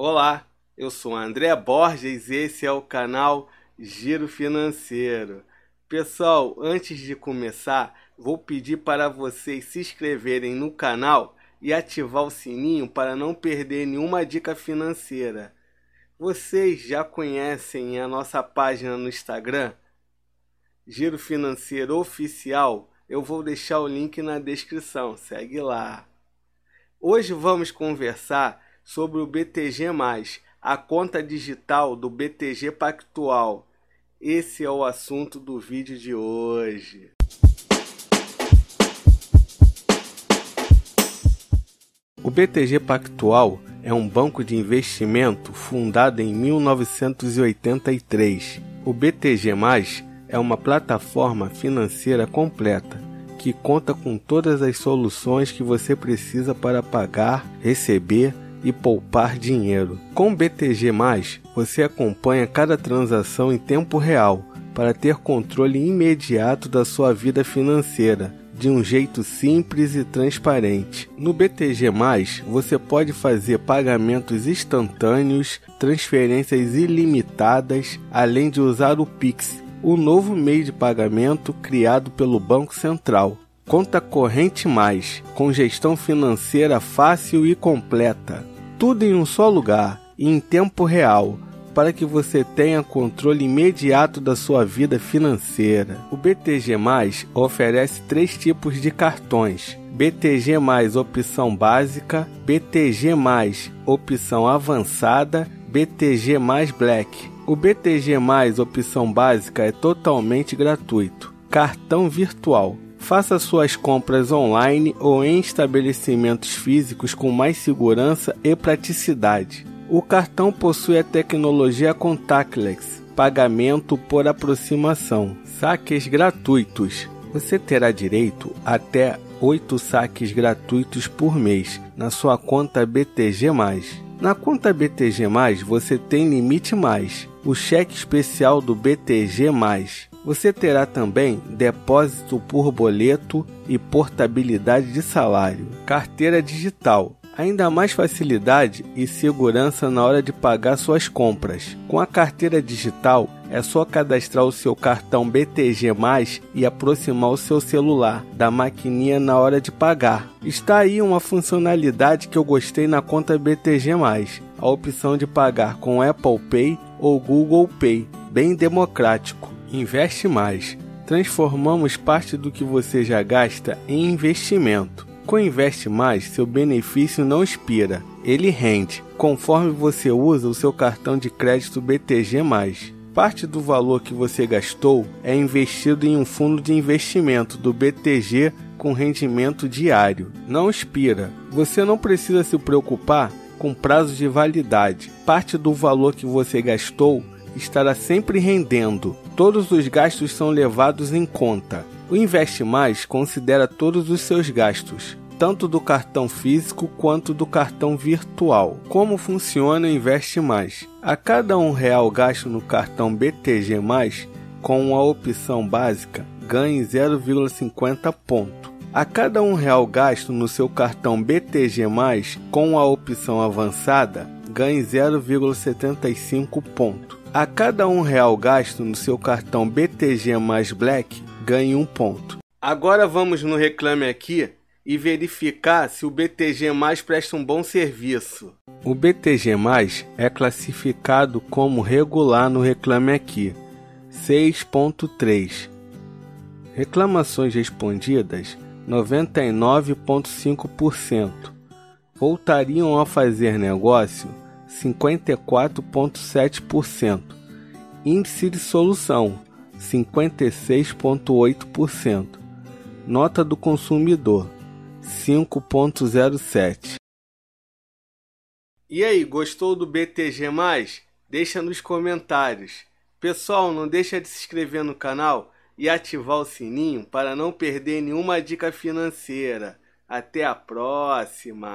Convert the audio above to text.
Olá, eu sou André Borges e esse é o canal Giro Financeiro. Pessoal, antes de começar, vou pedir para vocês se inscreverem no canal e ativar o sininho para não perder nenhuma dica financeira. Vocês já conhecem a nossa página no Instagram? Giro Financeiro Oficial. Eu vou deixar o link na descrição. Segue lá. Hoje vamos conversar sobre o BTG+, a conta digital do BTG Pactual. Esse é o assunto do vídeo de hoje. O BTG Pactual é um banco de investimento fundado em 1983. O BTG+, é uma plataforma financeira completa que conta com todas as soluções que você precisa para pagar, receber e poupar dinheiro. Com BTG, você acompanha cada transação em tempo real para ter controle imediato da sua vida financeira de um jeito simples e transparente. No BTG, você pode fazer pagamentos instantâneos, transferências ilimitadas, além de usar o Pix, o novo meio de pagamento criado pelo Banco Central. Conta corrente mais, com gestão financeira fácil e completa. Tudo em um só lugar e em tempo real, para que você tenha controle imediato da sua vida financeira. O BTG oferece três tipos de cartões: BTG opção básica, BTG opção avançada, BTG Black. O BTG opção básica é totalmente gratuito. Cartão virtual Faça suas compras online ou em estabelecimentos físicos com mais segurança e praticidade. O cartão possui a tecnologia contactless, pagamento por aproximação, saques gratuitos. Você terá direito até 8 saques gratuitos por mês na sua conta BTG+. Na conta BTG+, você tem limite mais, o cheque especial do BTG+, você terá também depósito por boleto e portabilidade de salário, carteira digital, ainda mais facilidade e segurança na hora de pagar suas compras. Com a carteira digital, é só cadastrar o seu cartão BTG+, e aproximar o seu celular da maquininha na hora de pagar. Está aí uma funcionalidade que eu gostei na conta BTG+, a opção de pagar com Apple Pay ou Google Pay, bem democrático. Investe mais. Transformamos parte do que você já gasta em investimento. Com Investe Mais, seu benefício não expira, ele rende, conforme você usa o seu cartão de crédito BTG+. Parte do valor que você gastou é investido em um fundo de investimento do BTG com rendimento diário. Não expira. Você não precisa se preocupar com prazo de validade. Parte do valor que você gastou estará sempre rendendo. Todos os gastos são levados em conta. O Investe Mais considera todos os seus gastos, tanto do cartão físico quanto do cartão virtual. Como funciona o Investe Mais? A cada um real gasto no cartão BTG+, com a opção básica, ganhe 0,50 ponto. A cada um real gasto no seu cartão BTG+, com a opção avançada, ganhe 0,75 ponto. A cada um real gasto no seu cartão BTG mais Black, ganhe um ponto. Agora vamos no Reclame Aqui e verificar se o BTG mais presta um bom serviço. O BTG mais é classificado como regular no Reclame Aqui 6.3. Reclamações respondidas 99,5%. Voltariam a fazer negócio 54,7%. Índice de solução 56,8%. Nota do consumidor 5,07. E aí, gostou do BTG? Deixa nos comentários. Pessoal, não deixa de se inscrever no canal e ativar o sininho para não perder nenhuma dica financeira. Até a próxima!